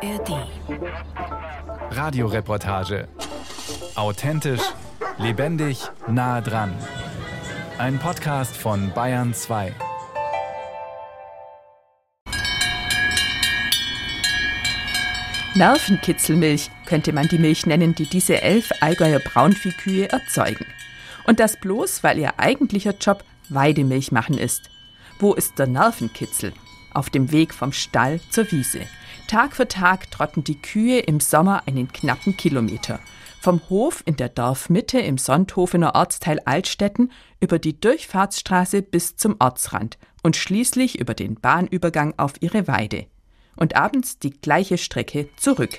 ARD. Radioreportage. Authentisch, lebendig, nah dran. Ein Podcast von Bayern 2. Nervenkitzelmilch könnte man die Milch nennen, die diese elf Allgäuer Braunviehkühe erzeugen. Und das bloß, weil ihr eigentlicher Job Weidemilch machen ist. Wo ist der Nervenkitzel? Auf dem Weg vom Stall zur Wiese. Tag für Tag trotten die Kühe im Sommer einen knappen Kilometer. Vom Hof in der Dorfmitte im Sonthofener Ortsteil Altstetten über die Durchfahrtsstraße bis zum Ortsrand und schließlich über den Bahnübergang auf ihre Weide. Und abends die gleiche Strecke zurück.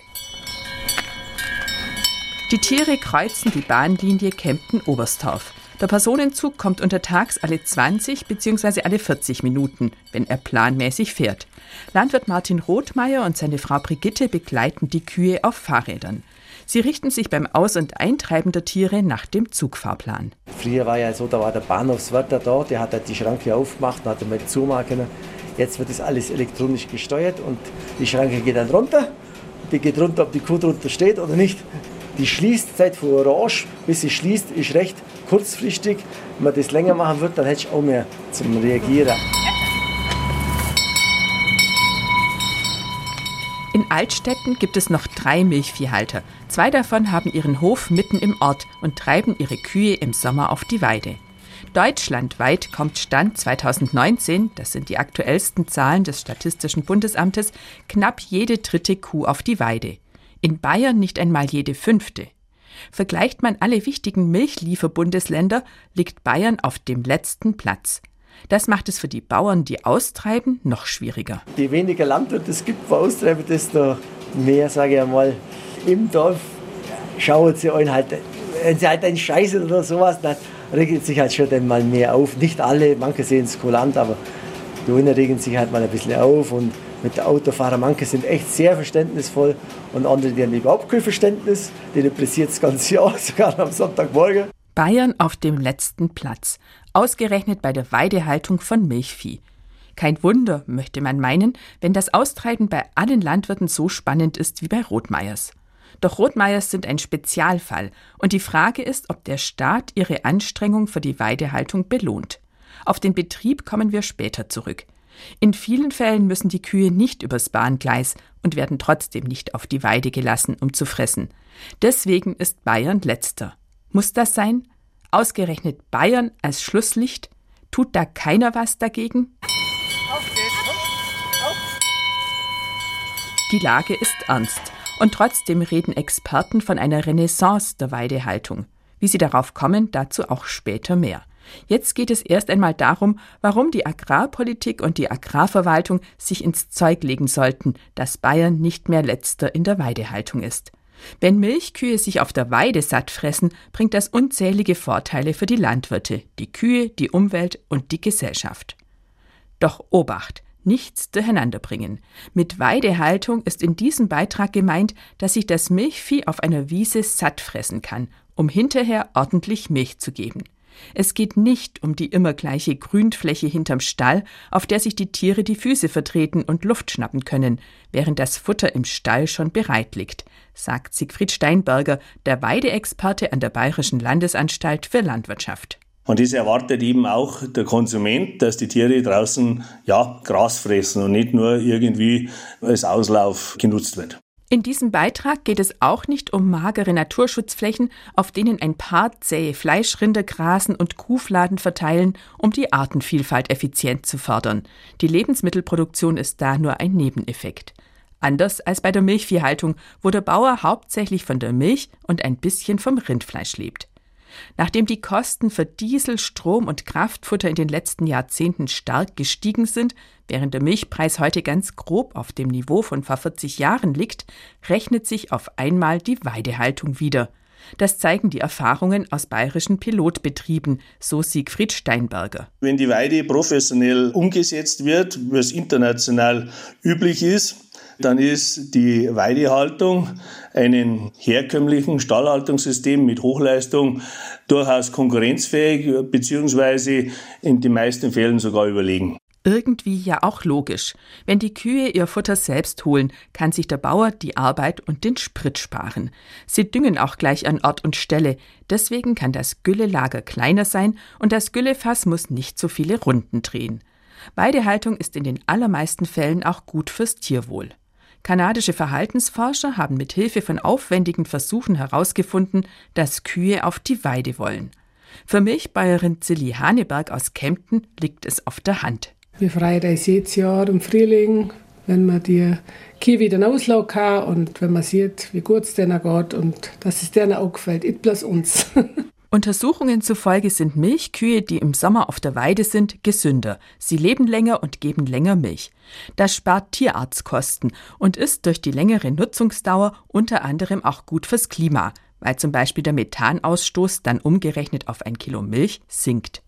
Die Tiere kreuzen die Bahnlinie Kempten-Oberstdorf. Der Personenzug kommt untertags alle 20 bzw. alle 40 Minuten, wenn er planmäßig fährt. Landwirt Martin Rothmeier und seine Frau Brigitte begleiten die Kühe auf Fahrrädern. Sie richten sich beim Aus- und Eintreiben der Tiere nach dem Zugfahrplan. Früher war ja so, da war der Bahnhofswärter da, der hat halt die Schranke aufgemacht und hat mal zumachen können. Jetzt wird das alles elektronisch gesteuert und die Schranke geht dann runter. Die geht runter, ob die Kuh drunter steht oder nicht. Die Schließzeit von Orange bis sie schließt, ist recht kurzfristig. Wenn man das länger machen wird, dann hätte ich auch mehr zum Reagieren. In Altstetten gibt es noch drei Milchviehhalter. Zwei davon haben ihren Hof mitten im Ort und treiben ihre Kühe im Sommer auf die Weide. Deutschlandweit kommt Stand 2019, das sind die aktuellsten Zahlen des Statistischen Bundesamtes, knapp jede dritte Kuh auf die Weide. In Bayern nicht einmal jede fünfte. Vergleicht man alle wichtigen Milchlieferbundesländer, liegt Bayern auf dem letzten Platz. Das macht es für die Bauern, die austreiben, noch schwieriger. Je weniger Landwirte es gibt, wo austreiben, desto mehr, sage ich einmal, im Dorf schauen sie einen halt, wenn sie halt einen scheißen oder sowas, dann regelt sich halt schon mal mehr auf. Nicht alle, manche sehen es kulant, aber die einen regen sich halt mal ein bisschen auf und mit der Autofahrer. Manche sind echt sehr verständnisvoll und andere, die haben überhaupt kein Verständnis. Die depressiert das ganze Jahr, sogar am Sonntagmorgen. Bayern auf dem letzten Platz, ausgerechnet bei der Weidehaltung von Milchvieh. Kein Wunder, möchte man meinen, wenn das Austreiben bei allen Landwirten so spannend ist wie bei Rotmeiers. Doch Rotmeiers sind ein Spezialfall und die Frage ist, ob der Staat ihre Anstrengung für die Weidehaltung belohnt. Auf den Betrieb kommen wir später zurück. In vielen Fällen müssen die Kühe nicht übers Bahngleis und werden trotzdem nicht auf die Weide gelassen, um zu fressen. Deswegen ist Bayern letzter. Muss das sein? Ausgerechnet Bayern als Schlusslicht? Tut da keiner was dagegen? Die Lage ist ernst. Und trotzdem reden Experten von einer Renaissance der Weidehaltung. Wie sie darauf kommen, dazu auch später mehr. Jetzt geht es erst einmal darum, warum die Agrarpolitik und die Agrarverwaltung sich ins Zeug legen sollten, dass Bayern nicht mehr letzter in der Weidehaltung ist. Wenn Milchkühe sich auf der Weide satt fressen, bringt das unzählige Vorteile für die Landwirte, die Kühe, die Umwelt und die Gesellschaft. Doch Obacht, nichts durcheinanderbringen. Mit Weidehaltung ist in diesem Beitrag gemeint, dass sich das Milchvieh auf einer Wiese satt fressen kann, um hinterher ordentlich Milch zu geben. Es geht nicht um die immer gleiche Grünfläche hinterm Stall, auf der sich die Tiere die Füße vertreten und Luft schnappen können, während das Futter im Stall schon bereit liegt, sagt Siegfried Steinberger, der Weideexperte an der Bayerischen Landesanstalt für Landwirtschaft. Und das erwartet eben auch der Konsument, dass die Tiere draußen ja Gras fressen und nicht nur irgendwie als Auslauf genutzt wird. In diesem Beitrag geht es auch nicht um magere Naturschutzflächen, auf denen ein paar zähe Fleischrinder grasen und Kuhfladen verteilen, um die Artenvielfalt effizient zu fördern. Die Lebensmittelproduktion ist da nur ein Nebeneffekt. Anders als bei der Milchviehhaltung, wo der Bauer hauptsächlich von der Milch und ein bisschen vom Rindfleisch lebt. Nachdem die Kosten für Diesel, Strom und Kraftfutter in den letzten Jahrzehnten stark gestiegen sind, während der Milchpreis heute ganz grob auf dem Niveau von vor 40 Jahren liegt, rechnet sich auf einmal die Weidehaltung wieder. Das zeigen die Erfahrungen aus bayerischen Pilotbetrieben, so Siegfried Steinberger. Wenn die Weide professionell umgesetzt wird, wie es international üblich ist, dann ist die Weidehaltung einem herkömmlichen Stallhaltungssystem mit Hochleistung durchaus konkurrenzfähig bzw. in den meisten Fällen sogar überlegen. Irgendwie ja auch logisch. Wenn die Kühe ihr Futter selbst holen, kann sich der Bauer die Arbeit und den Sprit sparen. Sie düngen auch gleich an Ort und Stelle. Deswegen kann das Güllelager kleiner sein und das Güllefass muss nicht so viele Runden drehen. Weidehaltung ist in den allermeisten Fällen auch gut fürs Tierwohl. Kanadische Verhaltensforscher haben mit Hilfe von aufwendigen Versuchen herausgefunden, dass Kühe auf die Weide wollen. Für Milchbäuerin Zilli Haneberg aus Kempten liegt es auf der Hand. Wir freuen uns jedes Jahr im Frühling, wenn man die Kühe wieder auslaufen kann und wenn man sieht, wie gut es denen geht und dass es denen auch gefällt, nicht bloß uns. Untersuchungen zufolge sind Milchkühe, die im Sommer auf der Weide sind, gesünder. Sie leben länger und geben länger Milch. Das spart Tierarztkosten und ist durch die längere Nutzungsdauer unter anderem auch gut fürs Klima, weil zum Beispiel der Methanausstoß dann umgerechnet auf ein Kilo Milch sinkt.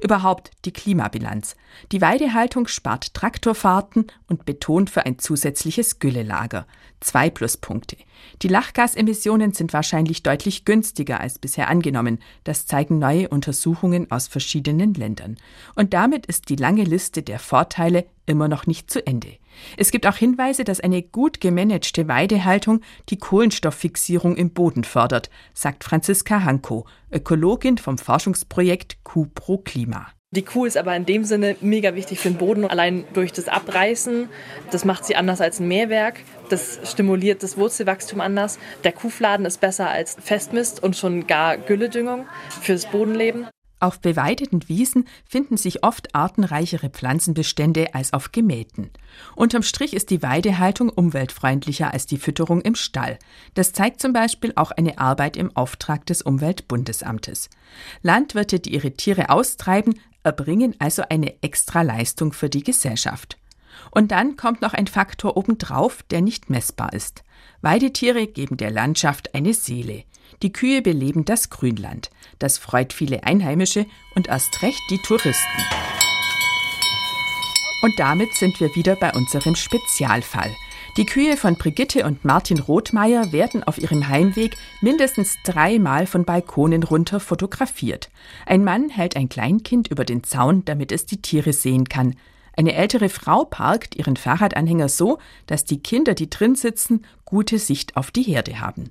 Überhaupt die Klimabilanz. Die Weidehaltung spart Traktorfahrten und betont für ein zusätzliches Güllelager. Zwei Pluspunkte. Die Lachgasemissionen sind wahrscheinlich deutlich günstiger als bisher angenommen. Das zeigen neue Untersuchungen aus verschiedenen Ländern. Und damit ist die lange Liste der Vorteile immer noch nicht zu Ende. Es gibt auch Hinweise, dass eine gut gemanagte Weidehaltung die Kohlenstofffixierung im Boden fördert, sagt Franziska Hanko, Ökologin vom Forschungsprojekt Kuh pro Klima. Die Kuh ist aber in dem Sinne mega wichtig für den Boden, allein durch das Abreißen. Das macht sie anders als ein Mähwerk. Das stimuliert das Wurzelwachstum anders. Der Kuhfladen ist besser als Festmist und schon gar Gülledüngung fürs Bodenleben. Auf beweideten Wiesen finden sich oft artenreichere Pflanzenbestände als auf gemähten. Unterm Strich ist die Weidehaltung umweltfreundlicher als die Fütterung im Stall. Das zeigt zum Beispiel auch eine Arbeit im Auftrag des Umweltbundesamtes. Landwirte, die ihre Tiere austreiben, erbringen also eine Extraleistung für die Gesellschaft. Und dann kommt noch ein Faktor obendrauf, der nicht messbar ist. Weidetiere geben der Landschaft eine Seele. Die Kühe beleben das Grünland. Das freut viele Einheimische und erst recht die Touristen. Und damit sind wir wieder bei unserem Spezialfall. Die Kühe von Brigitte und Martin Rothmeier werden auf ihrem Heimweg mindestens dreimal von Balkonen runter fotografiert. Ein Mann hält ein Kleinkind über den Zaun, damit es die Tiere sehen kann. Eine ältere Frau parkt ihren Fahrradanhänger so, dass die Kinder, die drin sitzen, gute Sicht auf die Herde haben.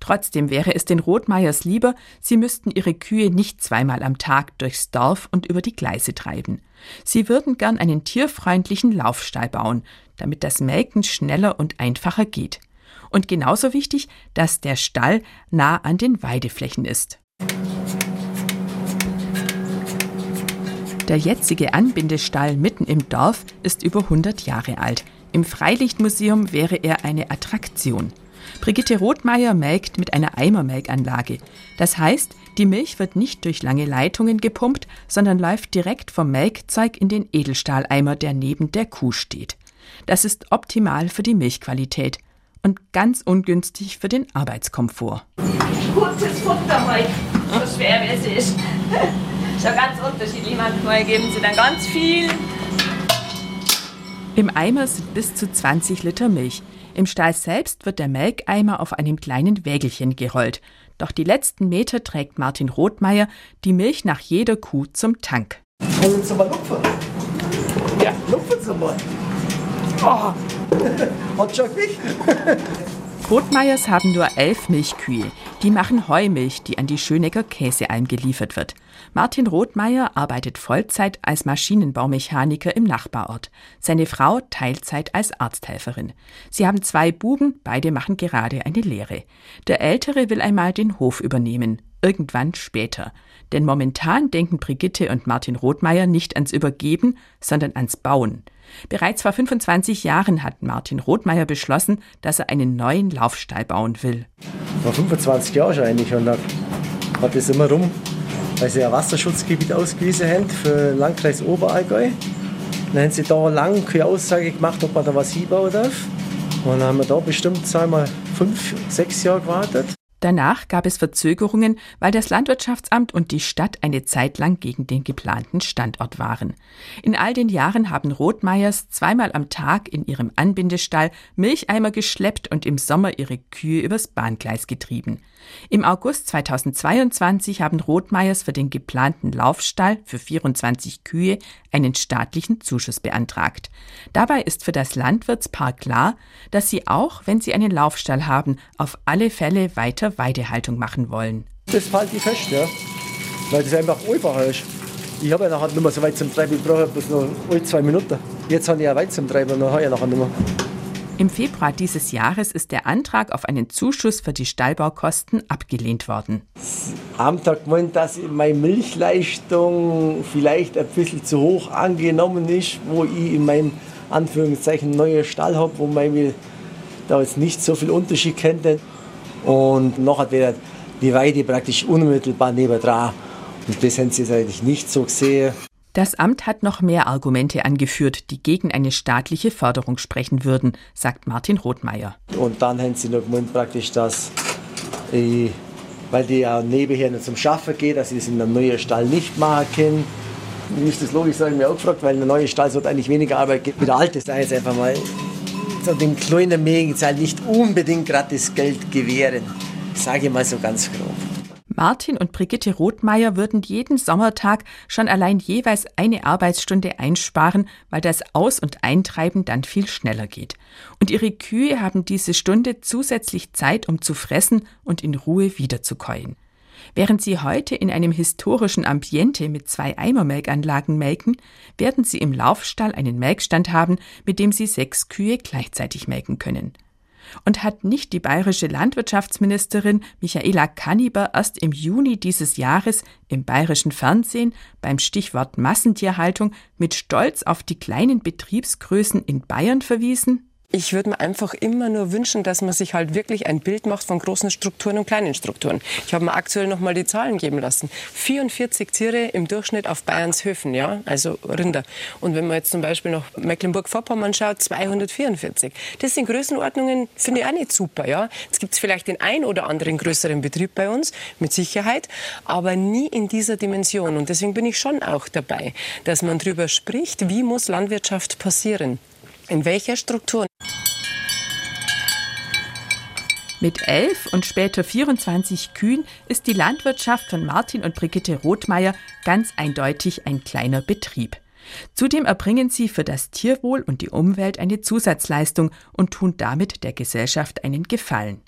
Trotzdem wäre es den Rothmeiers lieber, sie müssten ihre Kühe nicht zweimal am Tag durchs Dorf und über die Gleise treiben. Sie würden gern einen tierfreundlichen Laufstall bauen, damit das Melken schneller und einfacher geht. Und genauso wichtig, dass der Stall nah an den Weideflächen ist. Der jetzige Anbindestall mitten im Dorf ist über 100 Jahre alt. Im Freilichtmuseum wäre er eine Attraktion. Brigitte Rothmeier melkt mit einer Eimermelkanlage. Das heißt, die Milch wird nicht durch lange Leitungen gepumpt, sondern läuft direkt vom Melkzeug in den Edelstahleimer, der neben der Kuh steht. Das ist optimal für die Milchqualität und ganz ungünstig für den Arbeitskomfort. Kurzes Futter heute, so schwer wie es ist. Schon ganz unterschiedlich. Manchmal geben sie dann ganz viel. Im Eimer sind bis zu 20 Liter Milch. Im Stall selbst wird der Melkeimer auf einem kleinen Wägelchen gerollt. Doch die letzten Meter trägt Martin Rothmeier die Milch nach jeder Kuh zum Tank. Wollen Sie mal lupfen? Ja. Lupfen Sie mal. Oh. Hat schon mich. Rothmeiers haben nur elf Milchkühe. Die machen Heumilch, die an die Schönecker Käsealm geliefert wird. Martin Rothmeier arbeitet Vollzeit als Maschinenbaumechaniker im Nachbarort. Seine Frau Teilzeit als Arzthelferin. Sie haben zwei Buben, beide machen gerade eine Lehre. Der Ältere will einmal den Hof übernehmen. Irgendwann später. Denn momentan denken Brigitte und Martin Rothmeier nicht ans Übergeben, sondern ans Bauen. Bereits vor 25 Jahren hat Martin Rothmeier beschlossen, dass er einen neuen Laufstall bauen will. Vor 25 Jahren schon eigentlich und da hat es immer rum weil sie ein Wasserschutzgebiet ausgewiesen haben für den Landkreis Oberallgäu. Dann haben sie da lange keine Aussage gemacht, ob man da was hinbauen darf. Und dann haben wir da bestimmt zweimal fünf, sechs Jahre gewartet. Danach gab es Verzögerungen, weil das Landwirtschaftsamt und die Stadt eine Zeit lang gegen den geplanten Standort waren. In all den Jahren haben Rothmeiers zweimal am Tag in ihrem Anbindestall Milcheimer geschleppt und im Sommer ihre Kühe übers Bahngleis getrieben. Im August 2022 haben Rothmeyers für den geplanten Laufstall für 24 Kühe einen staatlichen Zuschuss beantragt. Dabei ist für das Landwirtspaar klar, dass sie auch, wenn sie einen Laufstall haben, auf alle Fälle weiter Weidehaltung machen wollen. Das fällt die fest, ja. Weil das einfach einfacher ist. Ich habe ja nachher nicht mehr so weit zum Treiben, ich brauche bloß noch zwei Minuten. Jetzt habe ich ja weit zum Treiben, dann habe ich nachher nicht mehr. Im Februar dieses Jahres ist der Antrag auf einen Zuschuss für die Stallbaukosten abgelehnt worden. Das Amt hat gemeint, dass meine Milchleistung vielleicht ein bisschen zu hoch angenommen ist, wo ich in meinem Anführungszeichen neuen Stall habe, wo man da jetzt nicht so viel Unterschied kennt. Und nachher wäre die Weide praktisch unmittelbar nebendran. Und das haben sie jetzt eigentlich nicht so gesehen. Das Amt hat noch mehr Argumente angeführt, die gegen eine staatliche Förderung sprechen würden, sagt Martin Rothmeier. Und dann haben sie noch gemeint, praktisch, dass ich, weil die ja nebenher noch zum Schaffen geht, dass sie es in einem neuen Stall nicht machen können. Wie ist das logisch, sagen wir auch gefragt, weil ein neuer Stall sollte eigentlich weniger Arbeit geben wie der alte. Da jetzt einfach mal so den kleinen Mägen nicht unbedingt gratis Geld gewähren. Sage ich mal so ganz grob. Martin und Brigitte Rothmeier würden jeden Sommertag schon allein jeweils eine Arbeitsstunde einsparen, weil das Aus- und Eintreiben dann viel schneller geht. Und ihre Kühe haben diese Stunde zusätzlich Zeit, um zu fressen und in Ruhe wiederzukäuen. Während sie heute in einem historischen Ambiente mit zwei Eimermelkanlagen melken, werden sie im Laufstall einen Melkstand haben, mit dem sie sechs Kühe gleichzeitig melken können. Und hat nicht die bayerische Landwirtschaftsministerin Michaela Kanniber erst im Juni dieses Jahres im bayerischen Fernsehen beim Stichwort Massentierhaltung mit Stolz auf die kleinen Betriebsgrößen in Bayern verwiesen? Ich würde mir einfach immer nur wünschen, dass man sich halt wirklich ein Bild macht von großen Strukturen und kleinen Strukturen. Ich habe mir aktuell noch mal die Zahlen geben lassen. 44 Tiere im Durchschnitt auf Bayerns Höfen, ja, also Rinder. Und wenn man jetzt zum Beispiel noch Mecklenburg-Vorpommern schaut, 244. Das sind Größenordnungen, finde ich auch nicht super, ja. Jetzt gibt es vielleicht den ein oder anderen größeren Betrieb bei uns, mit Sicherheit, aber nie in dieser Dimension. Und deswegen bin ich schon auch dabei, dass man darüber spricht, wie muss Landwirtschaft passieren. In welcher Struktur? Mit elf und später 24 Kühen ist die Landwirtschaft von Martin und Brigitte Rothmeier ganz eindeutig ein kleiner Betrieb. Zudem erbringen sie für das Tierwohl und die Umwelt eine Zusatzleistung und tun damit der Gesellschaft einen Gefallen.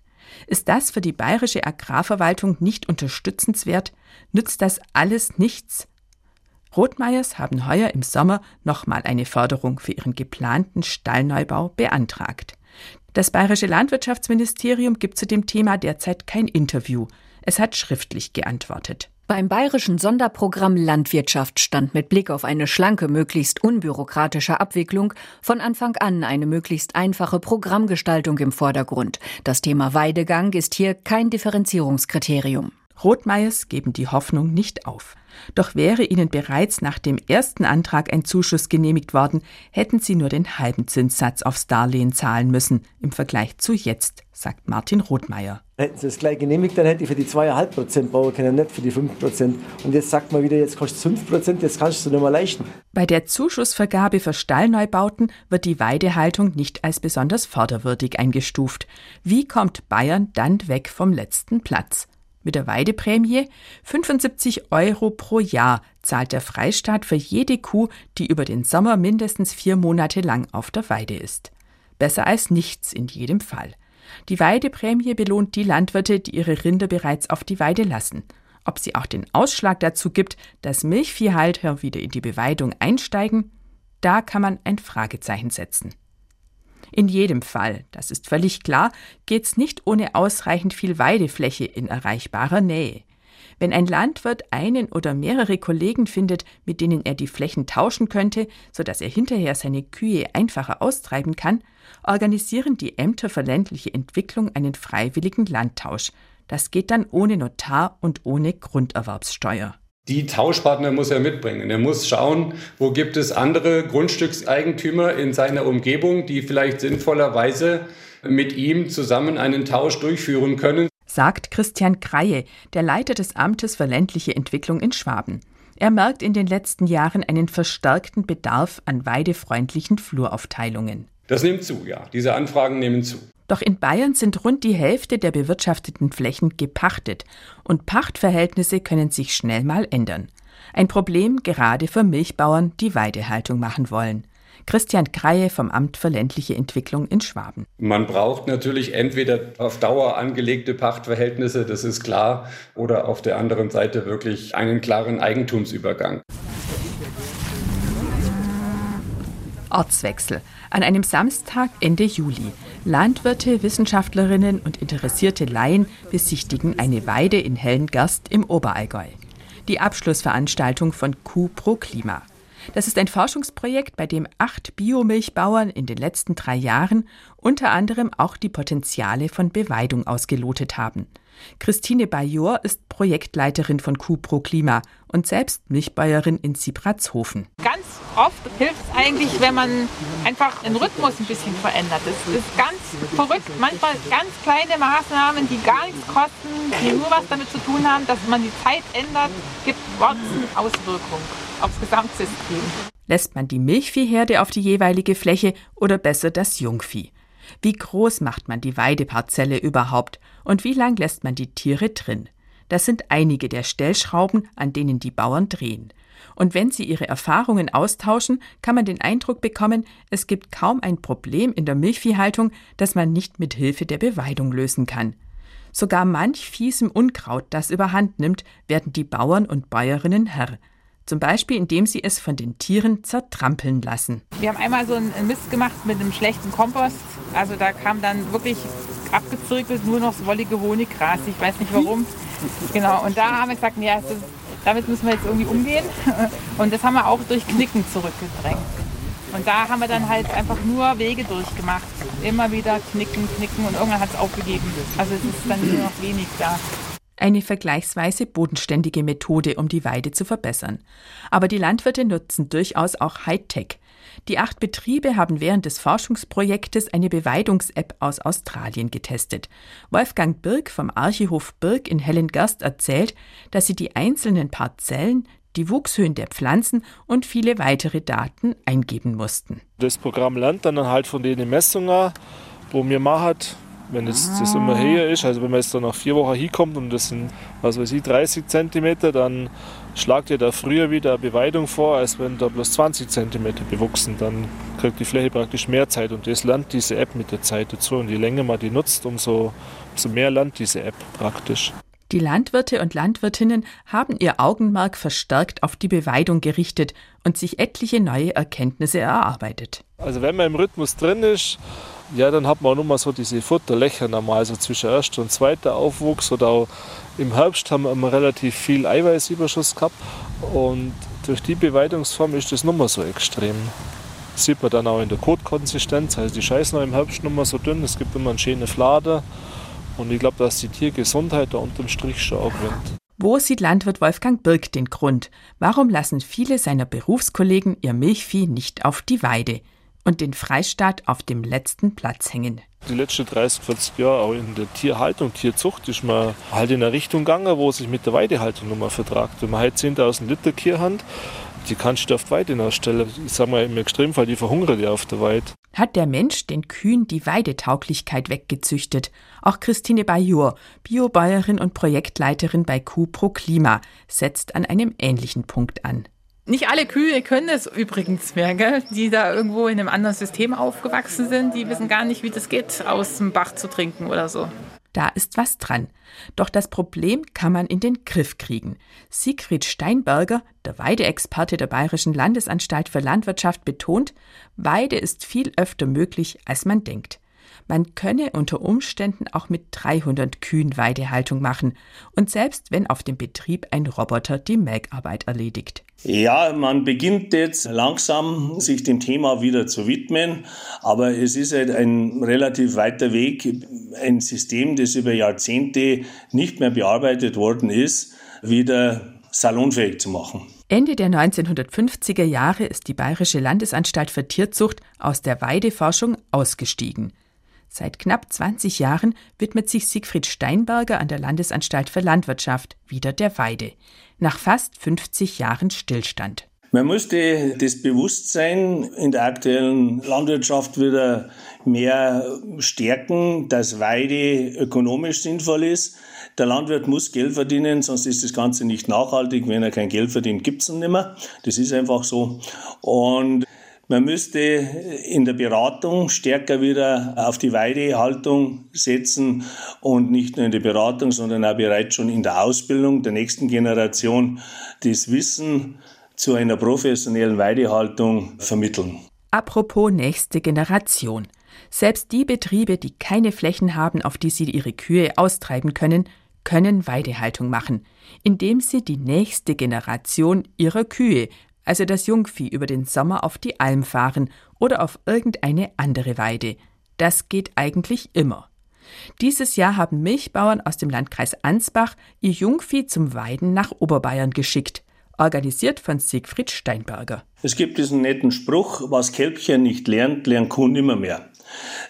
Ist das für die bayerische Agrarverwaltung nicht unterstützenswert? Nützt das alles nichts? Rothmeyers haben heuer im Sommer nochmal eine Förderung für ihren geplanten Stallneubau beantragt. Das bayerische Landwirtschaftsministerium gibt zu dem Thema derzeit kein Interview. Es hat schriftlich geantwortet. Beim bayerischen Sonderprogramm Landwirtschaft stand mit Blick auf eine schlanke, möglichst unbürokratische Abwicklung von Anfang an eine möglichst einfache Programmgestaltung im Vordergrund. Das Thema Weidegang ist hier kein Differenzierungskriterium. Rothmeyers geben die Hoffnung nicht auf. Doch wäre ihnen bereits nach dem ersten Antrag ein Zuschuss genehmigt worden, hätten sie nur den halben Zinssatz aufs Darlehen zahlen müssen, im Vergleich zu jetzt, sagt Martin Rothmeier. Hätten sie es gleich genehmigt, dann hätte ich für die 2,5 Prozent bauen können, nicht für die 5 Prozent. Und jetzt sagt man wieder, jetzt kostet es 5 Prozent, jetzt kannst du nicht mehr leisten. Bei der Zuschussvergabe für Stallneubauten wird die Weidehaltung nicht als besonders förderwürdig eingestuft. Wie kommt Bayern dann weg vom letzten Platz? Mit der Weideprämie 75 Euro pro Jahr zahlt der Freistaat für jede Kuh, die über den Sommer mindestens vier Monate lang auf der Weide ist. Besser als nichts in jedem Fall. Die Weideprämie belohnt die Landwirte, die ihre Rinder bereits auf die Weide lassen. Ob sie auch den Ausschlag dazu gibt, dass Milchviehhalter wieder in die Beweidung einsteigen, da kann man ein Fragezeichen setzen. In jedem Fall, das ist völlig klar, geht's nicht ohne ausreichend viel Weidefläche in erreichbarer Nähe. Wenn ein Landwirt einen oder mehrere Kollegen findet, mit denen er die Flächen tauschen könnte, so dass er hinterher seine Kühe einfacher austreiben kann, organisieren die Ämter für ländliche Entwicklung einen freiwilligen Landtausch. Das geht dann ohne Notar und ohne Grunderwerbssteuer die Tauschpartner muss er mitbringen. Er muss schauen, wo gibt es andere Grundstückseigentümer in seiner Umgebung, die vielleicht sinnvollerweise mit ihm zusammen einen Tausch durchführen können. Sagt Christian Kreie, der Leiter des Amtes für ländliche Entwicklung in Schwaben. Er merkt in den letzten Jahren einen verstärkten Bedarf an weidefreundlichen Fluraufteilungen. Das nimmt zu, ja. Diese Anfragen nehmen zu. Doch in Bayern sind rund die Hälfte der bewirtschafteten Flächen gepachtet und Pachtverhältnisse können sich schnell mal ändern. Ein Problem gerade für Milchbauern, die Weidehaltung machen wollen. Christian Kreie vom Amt für ländliche Entwicklung in Schwaben. Man braucht natürlich entweder auf Dauer angelegte Pachtverhältnisse, das ist klar, oder auf der anderen Seite wirklich einen klaren Eigentumsübergang. Ortswechsel. An einem Samstag Ende Juli. Landwirte, Wissenschaftlerinnen und interessierte Laien besichtigen eine Weide in Hellengerst im Oberallgäu. Die Abschlussveranstaltung von Q Pro Klima. Das ist ein Forschungsprojekt, bei dem acht Biomilchbauern in den letzten drei Jahren unter anderem auch die Potenziale von Beweidung ausgelotet haben. Christine Bajor ist Projektleiterin von Q-Pro Klima und selbst Milchbäuerin in Siebratshofen. Ganz oft hilft es eigentlich, wenn man einfach den Rhythmus ein bisschen verändert. Es ist ganz verrückt. Manchmal ganz kleine Maßnahmen, die gar nichts kosten, die nur was damit zu tun haben, dass man die Zeit ändert, gibt Auswirkungen aufs Gesamtsystem. Lässt man die Milchviehherde auf die jeweilige Fläche oder besser das Jungvieh? Wie groß macht man die Weideparzelle überhaupt und wie lang lässt man die Tiere drin? Das sind einige der Stellschrauben, an denen die Bauern drehen. Und wenn sie ihre Erfahrungen austauschen, kann man den Eindruck bekommen, es gibt kaum ein Problem in der Milchviehhaltung, das man nicht mit Hilfe der Beweidung lösen kann. Sogar manch fiesem Unkraut, das überhand nimmt, werden die Bauern und Bäuerinnen Herr. Zum Beispiel, indem sie es von den Tieren zertrampeln lassen. Wir haben einmal so einen Mist gemacht mit einem schlechten Kompost. Also da kam dann wirklich abgezirkelt nur noch das wollige Honiggras. Ich weiß nicht warum. Genau. Und da haben wir gesagt, ja, ist, damit müssen wir jetzt irgendwie umgehen. Und das haben wir auch durch Knicken zurückgedrängt. Und da haben wir dann halt einfach nur Wege durchgemacht. Immer wieder knicken, knicken und irgendwann hat es aufgegeben. Also es ist dann nur noch wenig da eine vergleichsweise bodenständige Methode, um die Weide zu verbessern. Aber die Landwirte nutzen durchaus auch Hightech. Die acht Betriebe haben während des Forschungsprojektes eine Beweidungs-App aus Australien getestet. Wolfgang Birk vom Archihof Birk in Hellengerst erzählt, dass sie die einzelnen Parzellen, die Wuchshöhen der Pflanzen und viele weitere Daten eingeben mussten. Das Programm lernt dann halt von den Messungen, wo mir macht, wenn jetzt das immer höher ist, also wenn man jetzt dann nach vier Wochen hinkommt und das sind, was weiß ich, 30 cm, dann schlagt ihr da früher wieder eine Beweidung vor, als wenn da bloß 20 cm bewachsen. Dann kriegt die Fläche praktisch mehr Zeit und das lernt diese App mit der Zeit dazu. Und je länger man die nutzt, umso, umso mehr lernt diese App praktisch. Die Landwirte und Landwirtinnen haben ihr Augenmerk verstärkt auf die Beweidung gerichtet und sich etliche neue Erkenntnisse erarbeitet. Also wenn man im Rhythmus drin ist, ja, dann hat man auch noch mal so diese Futterlöcher normal, so zwischen erster und zweiter Aufwuchs oder auch im Herbst haben wir immer relativ viel Eiweißüberschuss gehabt und durch die Beweidungsform ist das nochmal so extrem. Das sieht man dann auch in der Kotkonsistenz, also die scheißen im Herbst nochmal so dünn, es gibt immer einen schönen Flader und ich glaube, dass die Tiergesundheit da unterm Strich schon auch wird. Wo sieht Landwirt Wolfgang Birk den Grund? Warum lassen viele seiner Berufskollegen ihr Milchvieh nicht auf die Weide? Und den Freistaat auf dem letzten Platz hängen. Die letzten 30, 40 Jahre auch in der Tierhaltung, Tierzucht ist man halt in eine Richtung gegangen, wo sich mit der Weidehaltung nochmal vertragt. Wenn man halt 10.000 Liter Tierhand, die kannst du auf die Weide nachstellen. Ich sage mal im Extremfall, die verhungern ja auf der Weide. Hat der Mensch den Kühen die Weidetauglichkeit weggezüchtet? Auch Christine Bajur, Biobäuerin und Projektleiterin bei Kuh Pro Klima, setzt an einem ähnlichen Punkt an. Nicht alle Kühe können es übrigens mehr, gell? die da irgendwo in einem anderen System aufgewachsen sind. Die wissen gar nicht, wie das geht, aus dem Bach zu trinken oder so. Da ist was dran. Doch das Problem kann man in den Griff kriegen. Siegfried Steinberger, der Weideexperte der Bayerischen Landesanstalt für Landwirtschaft, betont, Weide ist viel öfter möglich, als man denkt. Man könne unter Umständen auch mit 300 Kühen Weidehaltung machen und selbst wenn auf dem Betrieb ein Roboter die Melkarbeit erledigt. Ja, man beginnt jetzt langsam sich dem Thema wieder zu widmen, aber es ist halt ein relativ weiter Weg, ein System, das über Jahrzehnte nicht mehr bearbeitet worden ist, wieder salonfähig zu machen. Ende der 1950er Jahre ist die Bayerische Landesanstalt für Tierzucht aus der Weideforschung ausgestiegen. Seit knapp 20 Jahren widmet sich Siegfried Steinberger an der Landesanstalt für Landwirtschaft wieder der Weide, nach fast 50 Jahren Stillstand. Man müsste das Bewusstsein in der aktuellen Landwirtschaft wieder mehr stärken, dass Weide ökonomisch sinnvoll ist. Der Landwirt muss Geld verdienen, sonst ist das Ganze nicht nachhaltig. Wenn er kein Geld verdient, gibt es ihn nicht mehr. Das ist einfach so. Und man müsste in der Beratung stärker wieder auf die Weidehaltung setzen und nicht nur in der Beratung, sondern auch bereits schon in der Ausbildung der nächsten Generation das Wissen zu einer professionellen Weidehaltung vermitteln. Apropos nächste Generation. Selbst die Betriebe, die keine Flächen haben, auf die sie ihre Kühe austreiben können, können Weidehaltung machen, indem sie die nächste Generation ihrer Kühe, also das Jungvieh, über den Sommer auf die Alm fahren oder auf irgendeine andere Weide. Das geht eigentlich immer. Dieses Jahr haben Milchbauern aus dem Landkreis Ansbach ihr Jungvieh zum Weiden nach Oberbayern geschickt organisiert von Siegfried Steinberger. Es gibt diesen netten Spruch, was Kälbchen nicht lernt, lernt Kuh nimmer mehr.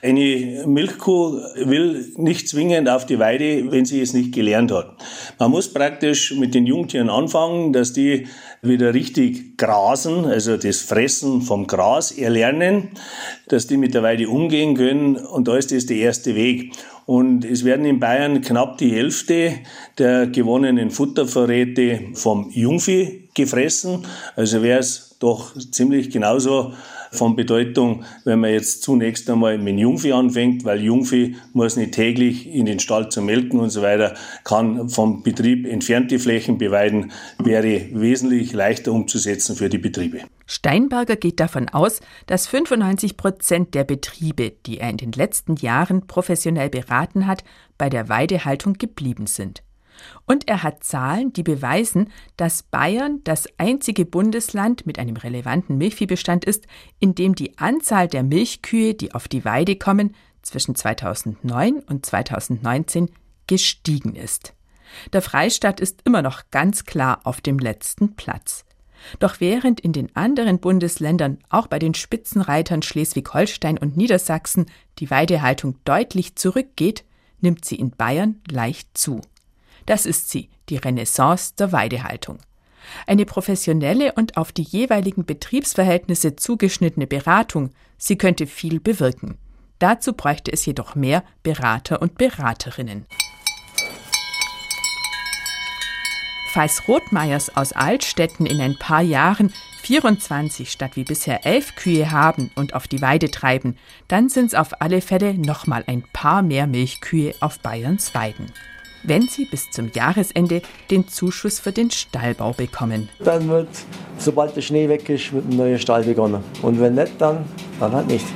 Eine Milchkuh will nicht zwingend auf die Weide, wenn sie es nicht gelernt hat. Man muss praktisch mit den Jungtieren anfangen, dass die wieder richtig grasen, also das Fressen vom Gras erlernen, dass die mit der Weide umgehen können und da ist das der erste Weg. Und es werden in Bayern knapp die Hälfte der gewonnenen Futtervorräte vom Jungvieh gefressen. Also wäre es doch ziemlich genauso von Bedeutung, wenn man jetzt zunächst einmal mit Jungvieh anfängt, weil Jungvieh muss nicht täglich in den Stall zu melken und so weiter, kann vom Betrieb entfernte Flächen beweiden, wäre wesentlich leichter umzusetzen für die Betriebe. Steinberger geht davon aus, dass 95 Prozent der Betriebe, die er in den letzten Jahren professionell beraten hat, bei der Weidehaltung geblieben sind. Und er hat Zahlen, die beweisen, dass Bayern das einzige Bundesland mit einem relevanten Milchviehbestand ist, in dem die Anzahl der Milchkühe, die auf die Weide kommen, zwischen 2009 und 2019 gestiegen ist. Der Freistaat ist immer noch ganz klar auf dem letzten Platz. Doch während in den anderen Bundesländern, auch bei den Spitzenreitern Schleswig-Holstein und Niedersachsen, die Weidehaltung deutlich zurückgeht, nimmt sie in Bayern leicht zu. Das ist sie, die Renaissance der Weidehaltung. Eine professionelle und auf die jeweiligen Betriebsverhältnisse zugeschnittene Beratung, sie könnte viel bewirken. Dazu bräuchte es jedoch mehr Berater und Beraterinnen. Falls Rothmeiers aus Altstetten in ein paar Jahren 24 statt wie bisher elf Kühe haben und auf die Weide treiben, dann sind es auf alle Fälle nochmal ein paar mehr Milchkühe auf Bayerns Weiden wenn sie bis zum Jahresende den Zuschuss für den Stallbau bekommen. Dann wird, sobald der Schnee weg ist, mit einem neuen Stall begonnen. Und wenn nicht, dann, dann halt nicht.